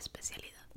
especialidad.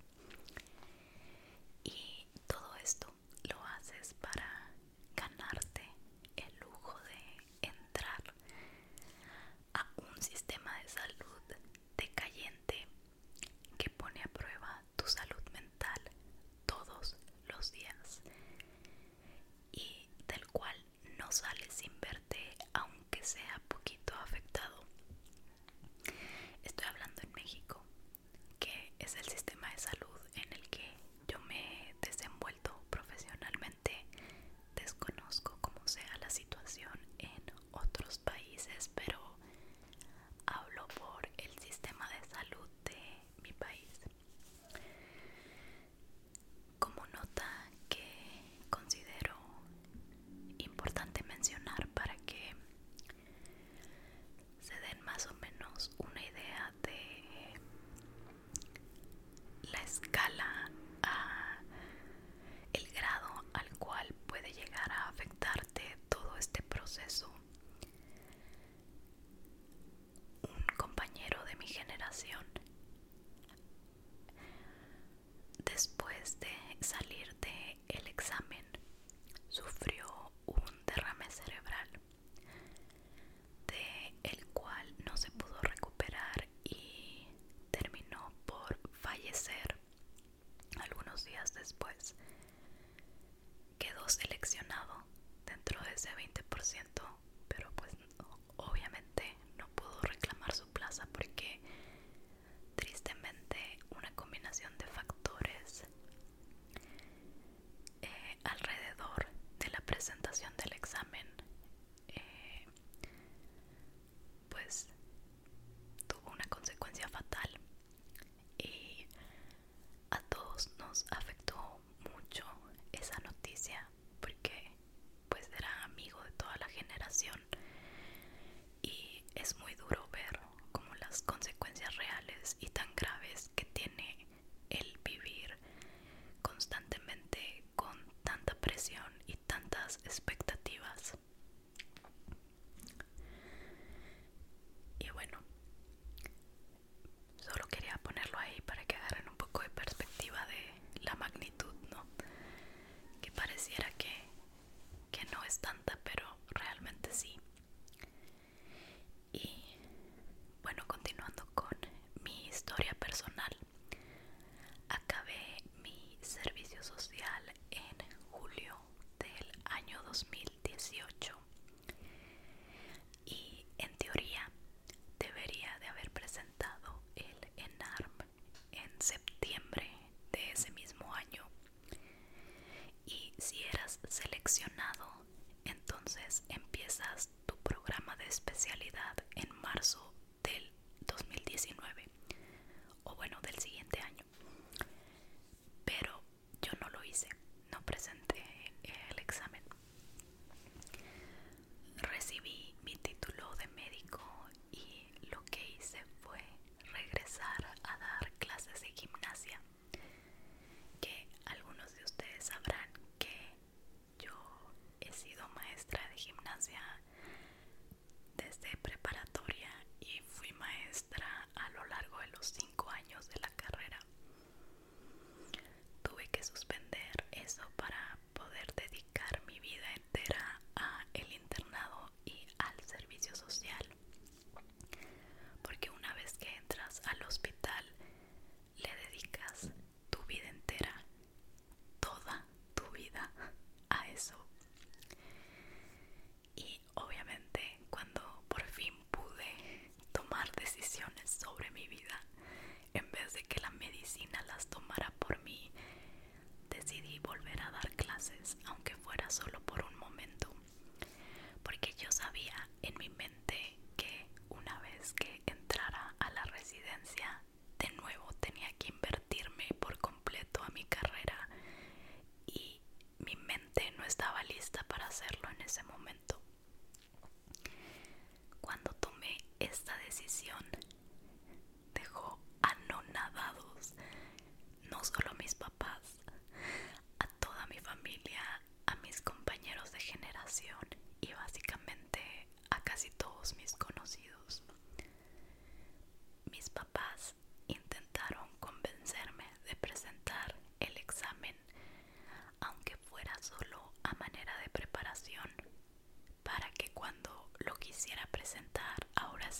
Consecuencias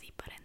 ahora sí para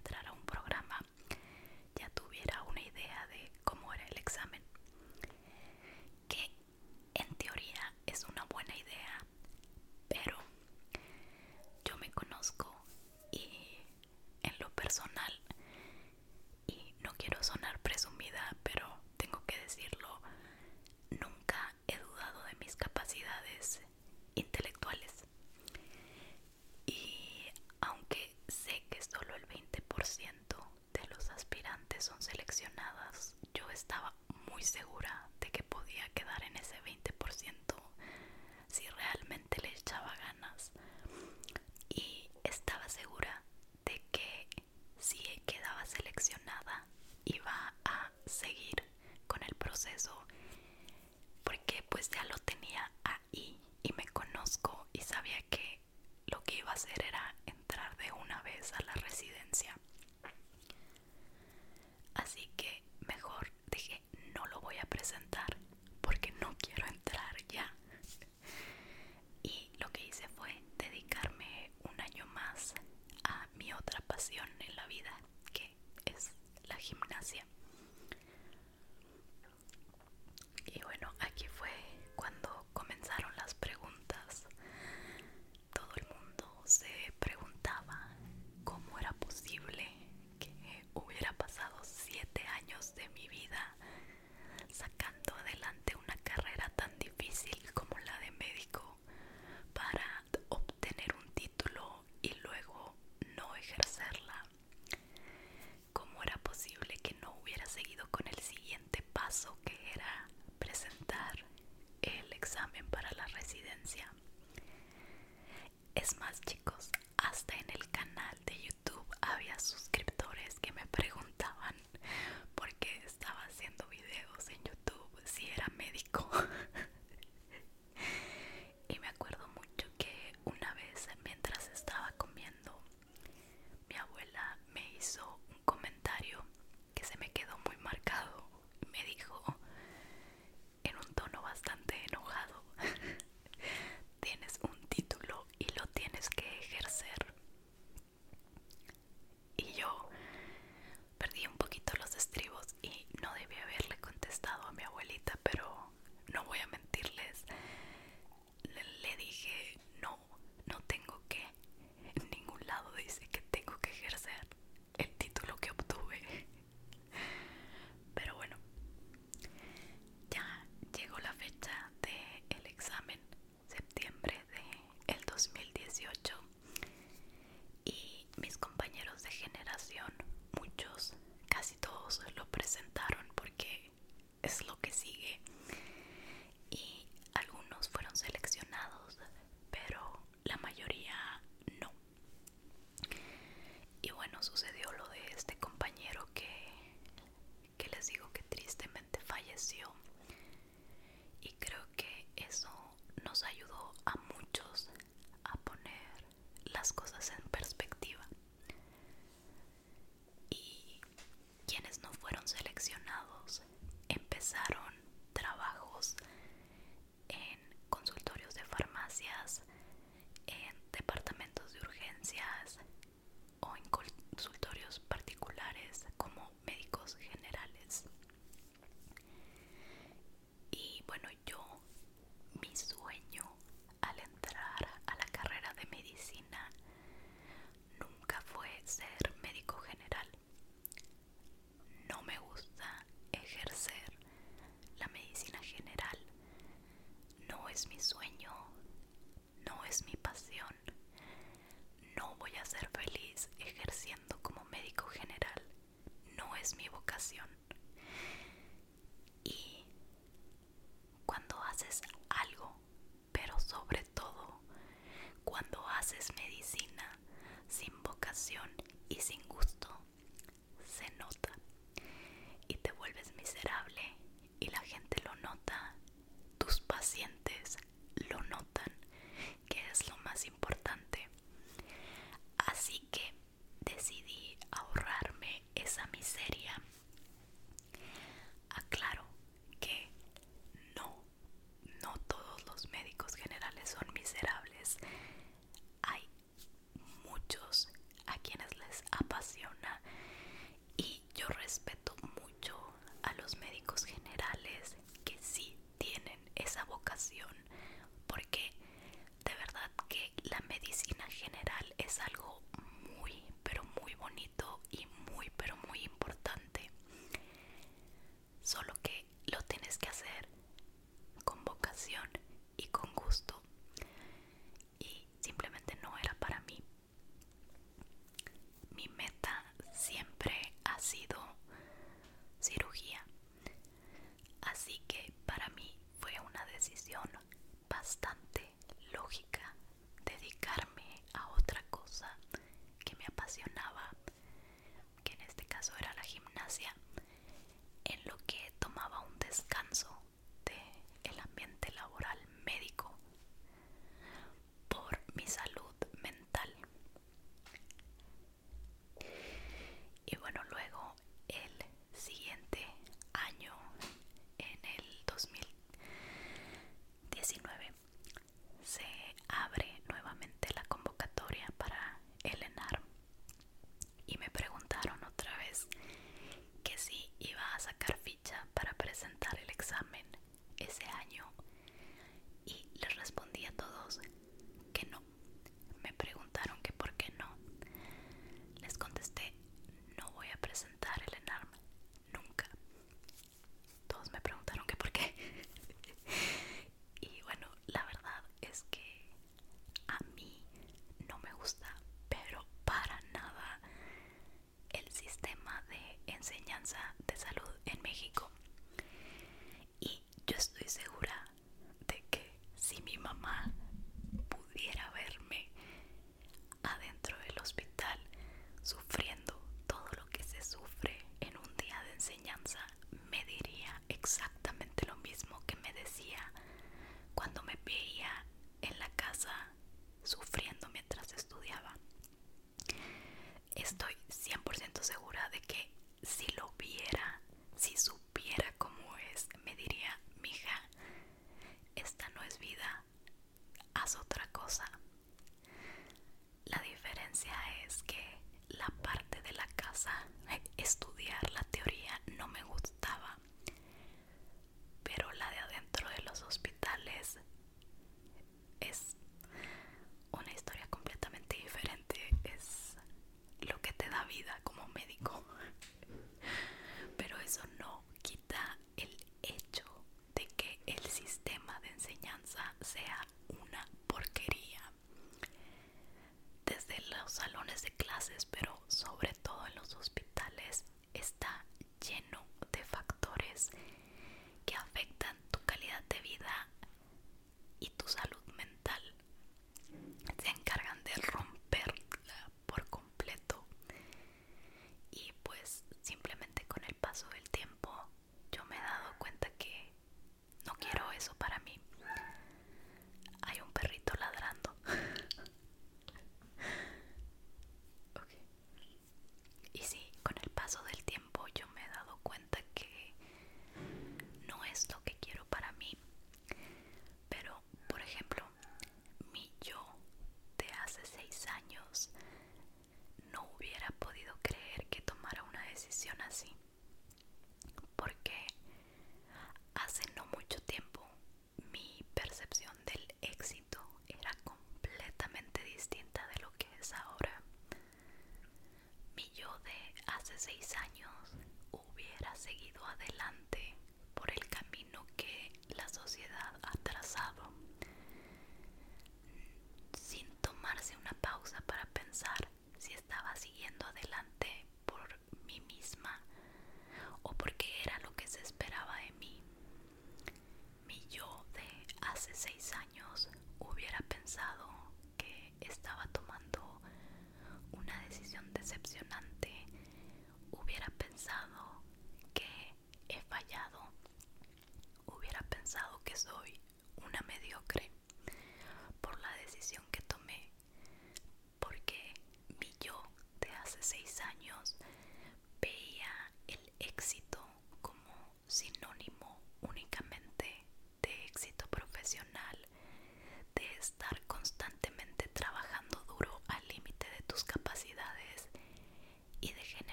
sufriendo todo lo que se sufre en un día de enseñanza, me diría exactamente lo mismo que me decía cuando me veía en la casa sufriendo mientras estudiaba. Estoy 100% segura de que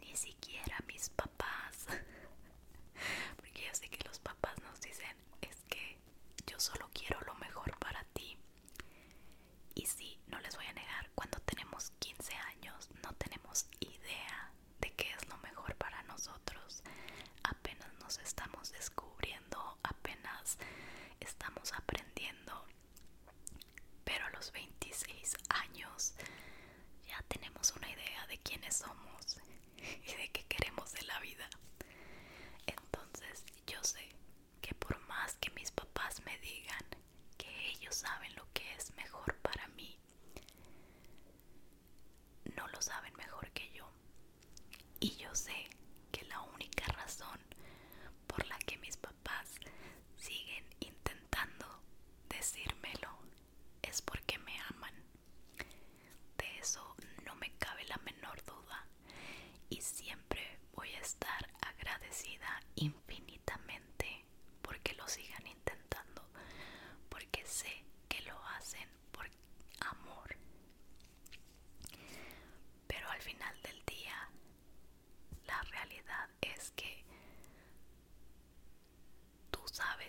Ni siquiera mis papás. Porque yo sé que los papás nos dicen, es que yo solo quiero lo mejor para ti. Y sí, no les voy a negar, cuando tenemos 15 años no tenemos una idea de quiénes somos y de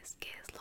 this is